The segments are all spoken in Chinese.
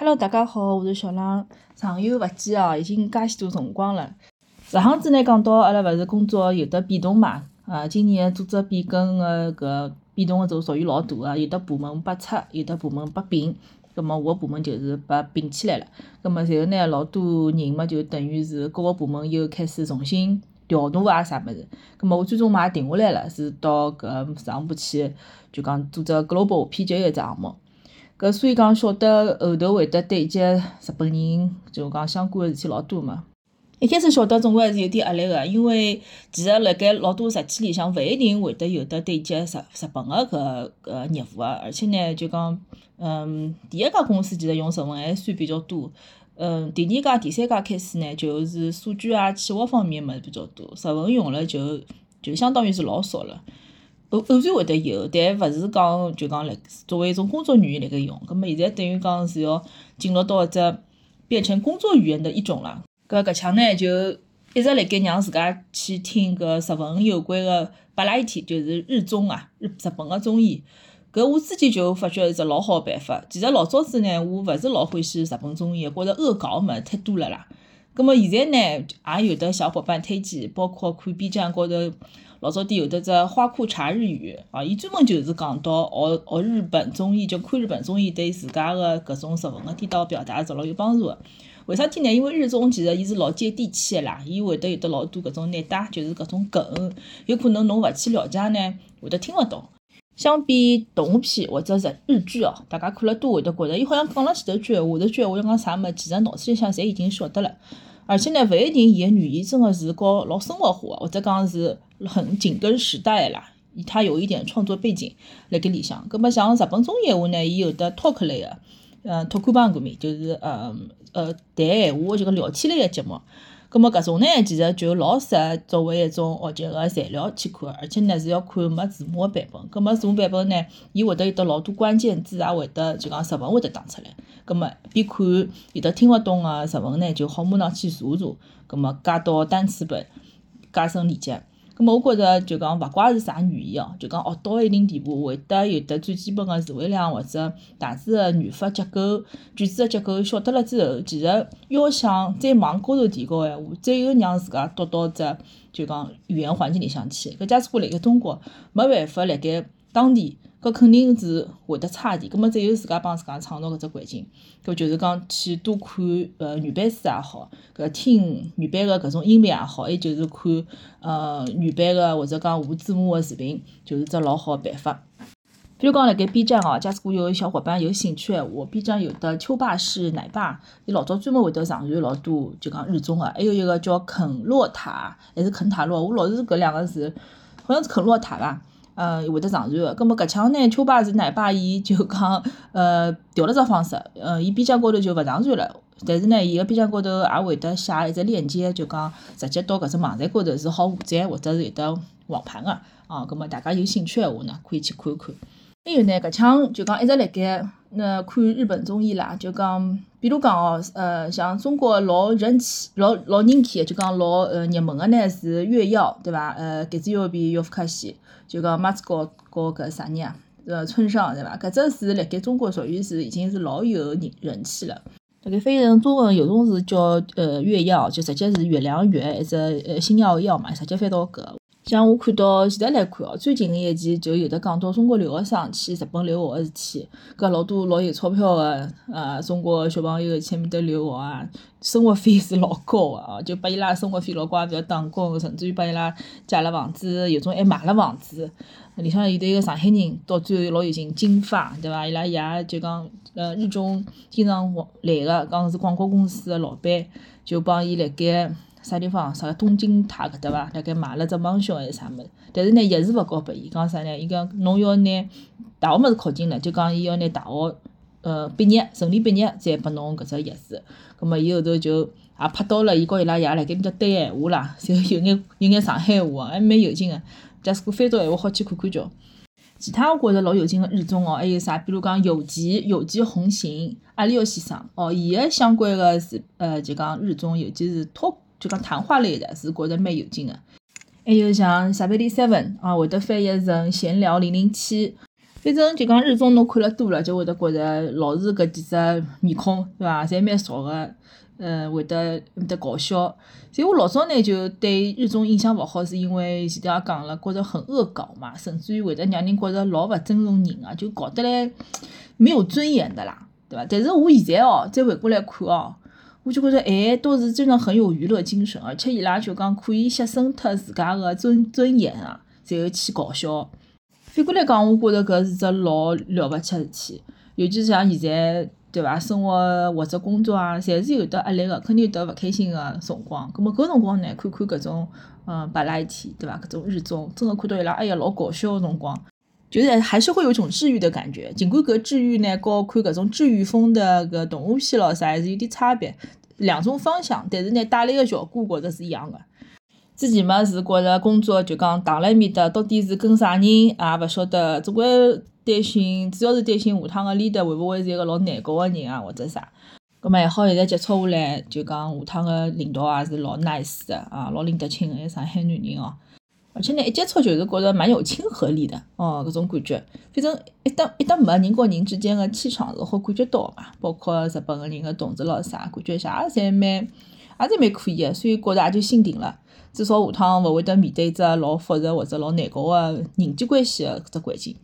Hello，大家好，我是小浪。上有勿记哦，已经介许多辰光了。上趟子呢讲到阿拉勿是工作有得变动嘛？啊，今年组织变更个搿变动个都属于老大个，有的部门被拆，有的部门被并。葛末我个部门就是被并起来了。葛末随后呢，老多人嘛就等于是各个部门又开始重新调度啊啥物事。葛末我最终嘛也定下来了，是到搿上部去就讲组织 global 偏就一只项目。搿所以讲晓得后头会得对接日本人，就讲相关个事体老多嘛。一开始晓得总归还是有点压力个，因为其实辣盖老多日期里向勿一定会得有得对接日日本个搿搿业务个，而且呢就讲，嗯，第一家公司其实用日文还算比较多，嗯，第二家、第三家开始呢就是数据啊、企划方面物事比较多，日文用了就就相当于是老少了。偶偶然会得有，但勿是讲就讲辣作为一种工作语言辣盖用。葛末现在等于讲是要进入到一只变成工作语言的一种了。搿搿腔呢就一直辣盖让自家去听搿日文有关个巴拉伊体，就是日综啊，日日本个综艺。搿我之前就发觉是只老好个办法。其实老早子呢，我勿是老欢喜日本综艺，觉着恶搞物事太多了啦。葛末现在呢，也有的小伙伴推荐，包括看 B 站高头。老早底有得只花裤茶日语啊，伊专门就是讲到学学日本综艺，就看日本综艺对自家个搿种日文个地道表达是老有帮助个。为啥体呢？因为日综其实伊是老接地气个啦，伊会得有得老多搿种内搭，就是搿种梗，有可能侬勿去了解呢，会得听勿懂。相比动画片或者日日剧哦，大家看了多会得觉着，伊好像讲了前头句闲话，头句闲话要讲啥物事，其实脑子里向侪已经晓得了。而且呢，勿一定伊个语言真个是搞老生活化个，或者讲是很紧跟时代啦。伊它有一点创作背景辣盖里向。葛末像日本综艺话呢，伊有得 talk 类个，嗯，talk 番搿面就是呃呃谈闲话就个聊天类个节目。葛末搿种呢，其实就老适合作为一种学习个材料去看，而且呢是要看没字幕个版本。葛末字幕版本呢，伊会得有得老多关键字，也会得就讲日文会得打出来。葛末边看有得听勿懂个日文呢，就好马上去查查。葛末加到单词本，加深理解。咁么，我觉着就讲，勿怪是啥语言哦，就讲学到一定地步，会得有得最基本个词汇量或者大致个语法结构、句子个结构晓得了之后，其实要想再往高头提高个闲话，只有让自家读到只就讲语言环境里向去。搿假使我辣盖中国，没办法辣盖当地。搿肯定是会得差点，葛末只有自家帮自家创造搿只环境，搿就是讲去多看呃原版书也好，搿听原版个搿种音频也好，还就是看呃原版个或者讲无字幕个视频，就是只老好个办法。比如讲辣盖 B 站哦，假使果有小伙伴有兴趣闲话，B 站有的秋爸是奶爸，伊老早专门会得上传老多就讲日综个，还有一个叫肯洛塔，还是肯塔洛，我老是搿两个字，好像是肯洛塔伐？呃，会得上传个，葛末搿腔呢，秋爸是奶爸，伊就讲，呃，调了只方式，呃，伊边疆高头就勿上传了，但是呢，伊个边疆高头也会得写一只链接，就讲直接到搿只网站高头是好下载或者是有得网盘个，啊，葛末大家有兴趣闲话呢，可以去看看。还有呢，搿腔就讲一直辣盖那看日本综艺啦，就讲，比如讲哦，呃，像中国老人气、老老人气，就讲老呃热门个呢是月曜，对伐？呃，改子曜比夜夫卡西，就讲马子高高搿啥人啊？呃，村上对伐？搿只是辣盖中国属于是已经是老有人人气了。辣盖翻译成中文有种是叫呃月曜，就直接是月亮月，一只呃星耀耀嘛，直接翻到搿。像我看到现在来看哦，最近个一期就有的讲到中国留学生去日本留学个事体，搿老多老有钞票个呃中国小朋友去埃面搭留学啊，生活费是老高个哦，就拨伊拉生活费老高，也覅打工，甚至于拨伊拉借了房子，有种还买了房子。里向有得一个上海人，到最后老有劲，金发，对伐？伊拉爷就讲呃日中经常来个，讲是广告公司个老板，就帮伊辣盖。啥地方？啥个东京塔搿搭伐？辣盖买了只梦想还是啥物事？但是呢，一时勿交拨伊，讲啥呢？伊讲侬要拿大学物事考进了，就讲伊要拿大学呃毕业顺利毕业再拨侬搿只钥匙。葛末伊后头就也拍到了，伊告伊拉爷辣盖面搭对闲话啦，就有眼有眼上海话，还蛮有劲个。假使果翻到闲话，好去看看叫。其他我觉着老有劲个日综哦，还有啥？比如讲有吉有吉红行阿里奥先生哦，伊个相关个是呃就讲日综，尤其是脱。就讲谈话类的，是觉着蛮有劲的。还有像《撒贝利 Seven》啊，会得翻译成《闲聊零零七》。反正就讲日综侬看了多了，就会得觉着老是搿几只面孔，对伐？侪蛮熟个，呃，会得会得搞笑。所以我老早呢就对日综印象勿好，是因为前头也讲了，觉着很恶搞嘛，甚至于会得让人觉着老勿尊重人个，就搞得来没有尊严的啦，对伐？但是我现在哦，再回过来看哦，我就觉着哎，都是真的很有娱乐精神，而且伊拉就讲可以牺牲脱自家个尊尊严啊，然后去搞笑。反过来讲，我觉着搿是只老了勿起个事体，尤其是像现在，对伐？生活或者工作啊，侪是有得压力个，肯定有得勿开心个辰光。葛末搿辰光呢，看看搿种嗯白拉体，对伐？搿种日综，真个看到伊拉哎呀老搞笑个辰光，就是还是会有一种治愈的感觉。尽管搿治愈呢，和看搿种治愈风的搿动画片咾啥还是有点差别，两种方向，但是呢，带来个效果觉着是一样个。之前嘛是觉着工作就讲躺辣埃面搭，到底是跟啥人也勿晓得，总归担心，主要是担心下趟个 leader 会勿会是一个老难搞个人啊，或者啥。葛末还好现在接触下来，就讲下趟个领导也是老 nice 的啊，老领得清个上海男人哦。而且呢，一接触就是觉着蛮有亲和力的哦，搿种感觉。反正一搭一搭没人和人之间的气场是好感觉到嘛，包括日本个人个同志咾啥，感觉一下也侪蛮也侪蛮可以的，所以觉着也就心定了。至少下趟勿会得面对一只老复杂或者老难搞个人际关系个搿只环境。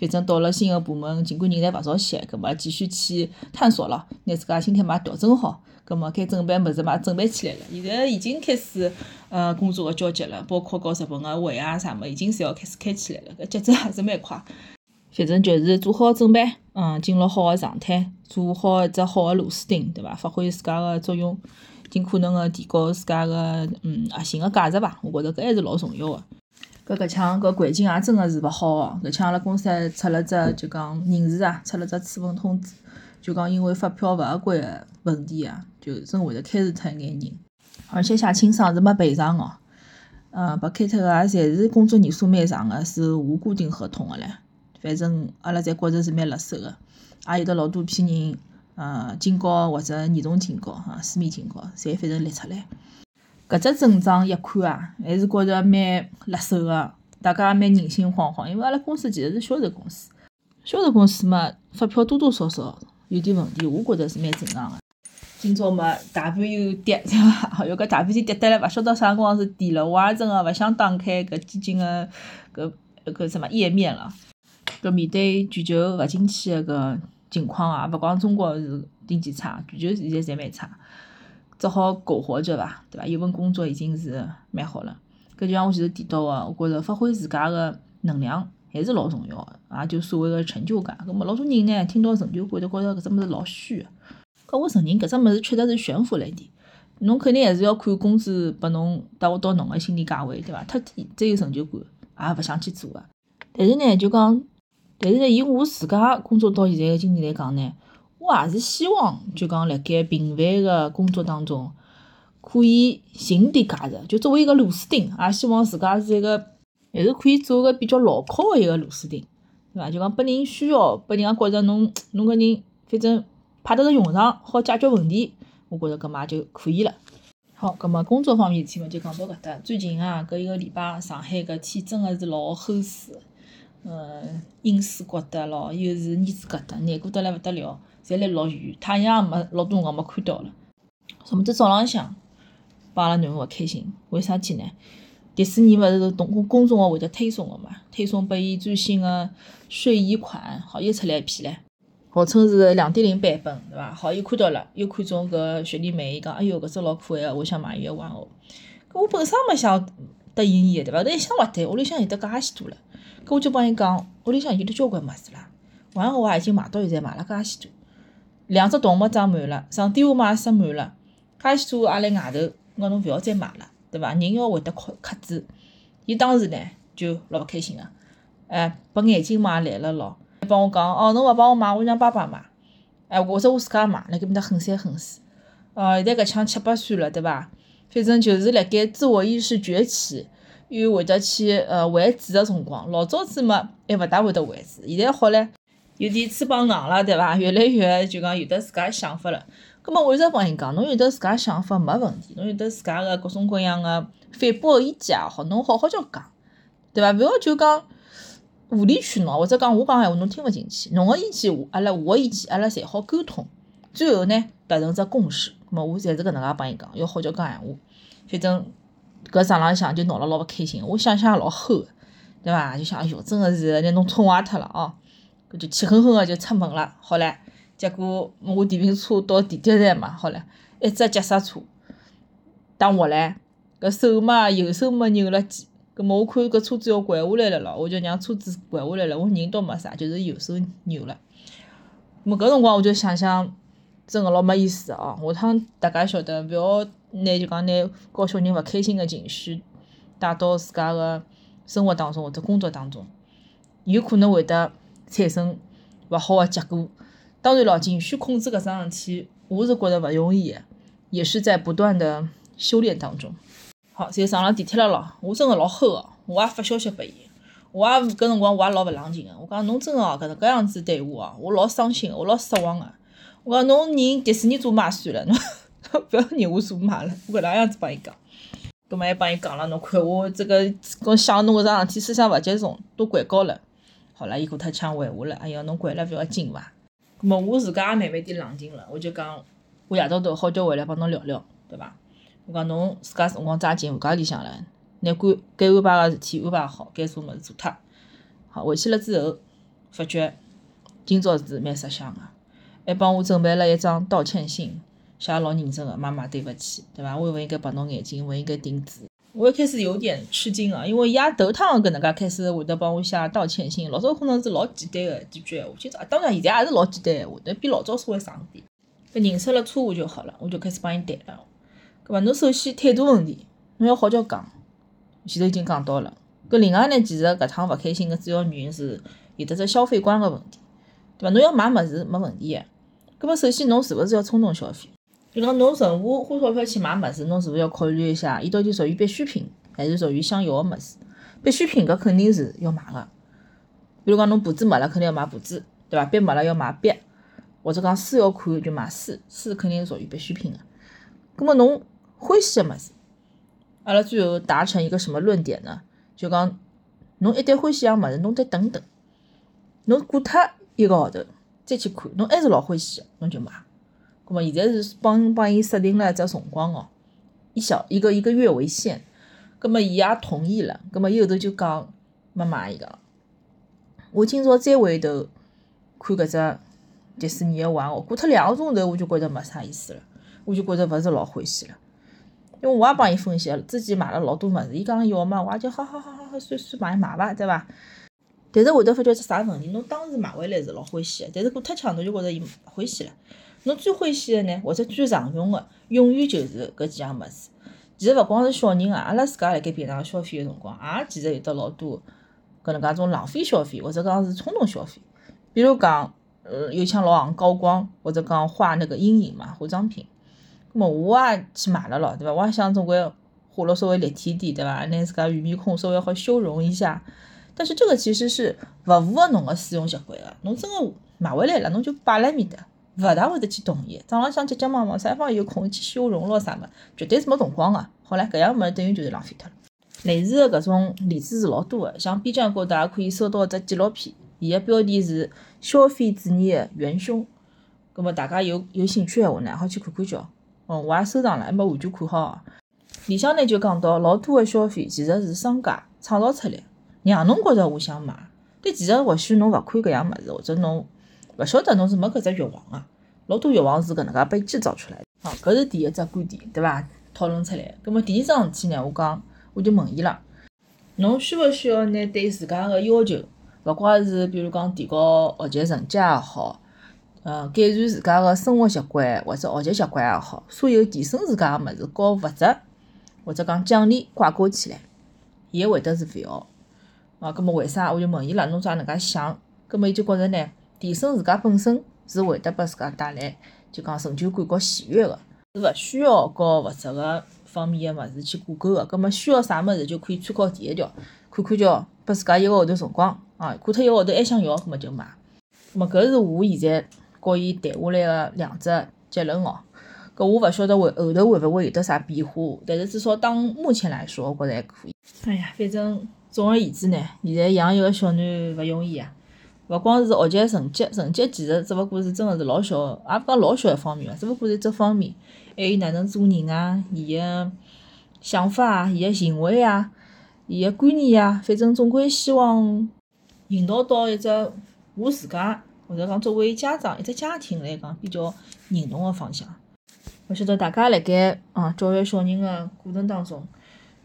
反正到了新个部门，尽管人才勿熟悉，葛末继续去探索咯，拿自家心态嘛调整好，葛末该准备物事嘛准备起来了。现在已经开始呃工作个交接了，包括搞日本个会啊啥物，已经侪要开始开起来了，搿节奏还是蛮快。反正就是做好准备，嗯，进入好个状态，做好一只好个螺丝钉，对伐？发挥自家个作用。尽可能个提高自家个嗯核心个价值吧，我觉着搿还是老重要个。搿搿腔搿环境也真个是勿好哦。搿腔阿拉公司还出了只就讲人事啊，出了只处分通知，就讲因为发票勿合规个问题啊，就真会得开除脱一眼人。而且写清爽是没赔偿哦，嗯，被开脱个也侪是工作年数蛮长个，是无固定合同个唻。反正阿拉侪觉着是蛮辣手个，也有得老多批人。呃，警告或者严重警告，哈，书面警告，侪反正列出来。搿只症状一看啊，还是觉着蛮辣手个，大家也蛮人心惶惶。因为阿拉公司其实是销售公司，销售公司嘛，发票多多少少有点问题，我觉着是蛮正常个。今朝嘛，大盘又跌，对伐？哎哟，搿大盘就跌得来，勿晓得啥辰光是跌了，我也真个勿想打开搿基金个搿搿什么页面了。搿面对全球勿景气个搿。情况啊，勿光中国是经济差，全球现在侪蛮差，只好苟活着伐，对伐？有份工作已经是蛮好了。搿就像我前头提到个，我觉着发挥自家个能量还是老重要个，也就所谓个成就感。搿么老多人呢，听到成就感都觉着搿只物事老虚个。搿我承认搿只物事确实是悬浮了一点。侬肯定还是要看工资拨侬达到侬个心理价位，对伐？太低再有成就感，也勿想去做个。但是呢，就讲。但是呢，以我自家工作到现在个经历来讲呢，我也是希望就讲辣盖平凡个工作当中，可以寻点价值，就作为一个螺丝钉，也希望自家是一个还是可以做个比较牢靠个一个螺丝钉，对伐？就讲拨人需要，拨人家觉着侬侬个人反正派得着用场，好解决问题，我觉着搿嘛就可以了。好，葛末工作方面事体嘛就讲到搿搭。最近啊，搿一个礼拜上海搿天真个是老齁死。嗯，阴湿觉得咯，又是腻子疙瘩，难过得来勿得了，侪来落雨，太阳也没老多辰光没看到了。什么子早浪向帮阿拉囡恩勿开心，为啥体呢？迪士尼勿是通过公众号会得推送个嘛，推送拨伊最新个睡衣款，好又出来一批唻，号称是两点零版本，对伐？好又看到了，又看中搿雪莉梅，伊讲哎哟搿只老可爱个，我想买伊个玩偶。搿我本身没想答应伊个，对伐？但一想勿对，屋里向有得介许多了。搿我就帮伊讲，屋里向有得交关物事啦，玩偶也已经买到现在买了介许多，两只动物装满了，床垫我嘛也塞满了，介许多也辣外头，我讲侬勿要再买了，对伐？人要会得克克制。伊当时呢就老勿开心个，哎，拨眼镜嘛来了咯，帮我讲，哦，侬勿帮我买，我让爸爸买，哎，或者我自家买，辣搿面搭狠三狠四，呃，现在搿腔七八岁了，对伐？反正就是辣盖自我意识崛起。又会得去呃还嘴个辰光，老早子嘛还勿大会得还嘴，现在好唻，有点翅膀硬了，对伐？越来越就讲有得自家想法了。葛末我一直帮伊讲，侬有得自家想法没问题，侬有得自家个各种各样个反驳个意见也好，侬好好叫讲，对伐？勿要就讲无理取闹，或者讲我讲闲话侬听勿进去，侬个意见阿拉我个意见阿拉侪好沟通，最后呢达成只共识。咾么我侪是搿能介帮伊讲，要好叫讲闲话。反正搿场浪向就闹了老勿开心，我想想也老齁个，对伐？就想哎哟，真个是拿侬宠坏脱了哦。搿就气哼哼个就出门了。好唻，结果我电瓶车到地铁站嘛，好唻，一只急刹车，打滑唻，搿手嘛右手没扭了记。葛末我看搿车子要拐下来了咯，我就让车子拐下来了。我人倒没啥，就是右手扭了。么搿辰光我就想想，真个老没意思哦。下趟大家晓得，勿要拿就讲拿教小人勿开心个情绪带到自家个生活当中或者工作当中，有可能会得产生勿好个结果。当然咯，情绪控制搿桩事体，我是觉着勿容易个，也是在不断的修炼当中。好，侪上了地铁了咯，我真个老齁个，我也发消息拨伊，我也搿辰光我也老勿冷静个，我讲侬真个哦搿能介样子对我哦，我老伤心个，我老失望个。我讲侬认迪士尼做妈算了，侬 勿要认我做妈了，我搿能样子帮伊讲。葛末还帮伊讲了，侬看我这个跟想侬搿桩事体思想勿集中，都管教了。好了，伊过脱腔回话了，哎呀，侬掼了勿要紧伐？葛末我自家也慢慢点冷静了，我就讲，我夜到头好叫回来帮侬聊聊，对伐？我讲侬自家辰光抓紧，自家里向了，拿该该安排个事体安排好，该做物事做脱。好，回去了之后，发觉今朝是蛮识相个，还帮我准备了一张道歉信，写老认真个，妈妈对勿起，对伐？我勿应该白侬眼睛，勿应该顶嘴。我一开始有点吃惊啊，因为伊也头趟搿能介开始会得帮我写道歉信，老早可能是老简单个几句闲话，今朝当然现在也是老简单闲话，但比老早稍微长点。搿认出了错误就好了，我就开始帮伊谈了。搿么侬首先态度问题，侬要好叫讲，前头已经讲到了。搿另外呢，其实搿趟勿开心个主要原因是有得只消费观个问题，对伐？侬要买物事没问题个，搿么首先侬是勿是要冲动消费？就讲侬任何花钞票去买物事，侬是勿是要考虑一下，伊到底属于必需品还是属于想要个物事？必需品搿肯定是要买个，比如讲侬簿子没了，肯定要买簿子，对伐？笔没了要买笔，或者讲书要看就买书，书肯定是属于必需品个。搿么侬？欢喜个物事，阿拉最后达成一个什么论点呢？就讲侬一旦欢喜样物事，侬得等等，侬过脱一个号头再去看，侬还是老欢喜个，侬就买。咾么现在是帮帮伊设定了一只辰光哦，一小一个一个月为限。咾么伊也同意了。咾么伊后头就讲没买伊个。我今朝再回头看搿只迪士尼个玩偶，过脱两个钟头我就觉着没啥意思了，我就觉着勿是老欢喜了。因为我也帮伊分析了，之前买了老多物事，伊讲要嘛，我也就好好好好好算算买买伐，对伐？但是会得发觉只啥问题？侬当时买回来是老欢喜个，但是过脱枪侬就觉着伊勿欢喜了。侬最欢喜个呢，或者最常用个，永远就是搿几样物事。其实勿光是小人啊，阿拉自家辣盖平常消费个辰光，也其实有得老多搿能介种浪费消费，或者讲是冲动消费。比如讲，呃，有像老行高光，或者讲画那个阴影嘛，化妆品。么我也去买了咯，对伐？我也想总归画了稍微立体点，对伐？拿自家圆面孔稍微好修容一下。但是这个其实是勿符合侬个使用习惯个。侬真个买回来了，侬就摆辣面搭，勿大会得去动伊。早浪向急急忙忙，啥地方有空去修容咯啥么？绝对是没辰光个。好唻，搿样物事等于就是浪费脱了。类似个搿种例子是老多个，像 B 站高头也可以搜到一只纪录片，伊个标题是《消费主义个元凶》。葛末大家有有兴趣个话呢，好去看看叫。哦，我也收藏了，还没完全看好。里向呢就讲到，老多个消费其实是商家创造出来，让侬觉着我想买。但其实或许侬勿看搿样物事，或者侬勿晓得侬是没搿只欲望个。老多欲望是搿能介被制造出来的。好，搿是第一只观点，对伐？讨论出来。葛末第二桩事体呢，我讲，我就问伊了，侬需勿需要拿对自家个要求，勿怪是比如讲提高学习成绩也好。呃，改善自家个生活习惯或者学习习惯也好，所有提升自家个物事，和物质或者讲奖励挂钩起来，伊会得是勿要。啊，葛末为啥？我就问伊了，侬咋能介想？葛末伊就觉着呢，提升自家本身是会得拨自家带来就讲成就感和喜悦个，是勿需要和物质个方面个物事去挂钩个。葛末需要啥物事就可以参考第一条，看看叫拨自家一个号头辰光啊，过脱一个号头还想要，葛末就买。葛末搿是我现在。和伊谈下来个两只结论哦，搿我勿晓得会后头会勿会有得啥变化，但是至少当目前来说，我觉着还可以。哎呀，反正总而言之呢，现在养一个小囡勿容易啊！勿光是学习成绩，成绩其实只勿过是真个是老小，也勿讲老小一方面伐，只勿过是只方面。还有哪能做人啊，伊个想法啊，伊个行为啊，伊个观念啊，反正总归希望引导到一只我自家或者讲作为家长一只家庭来讲比较认同个方向。勿晓得大家辣盖啊教育小人个过程当中，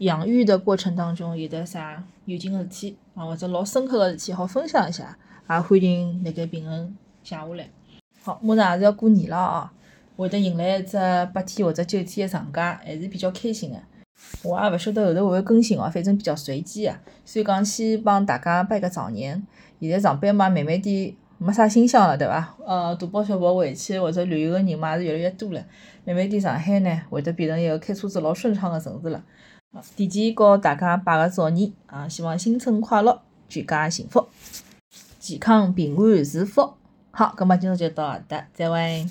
养育的过程当中有得啥有劲个事体啊，或者老深刻个事体好分享一下，也欢迎辣盖评论写下来。好，马上也是要过年了啊！会得迎来一只八天或者九天的长假，还是比较开心的。我也勿晓得后头会勿会更新哦，反正比较随机啊。所以讲先帮大家拜个早年。现在上班嘛，慢慢点没啥新乡了，对伐？呃，大包小包回去或者旅游个人嘛，也是越来越多了。慢慢点上海呢，会得变成一个开车子老顺畅个城市了。提前告大家拜个早年啊，希望新春快乐，全家幸福，健康平安是福。好，那么今天就到这，再会。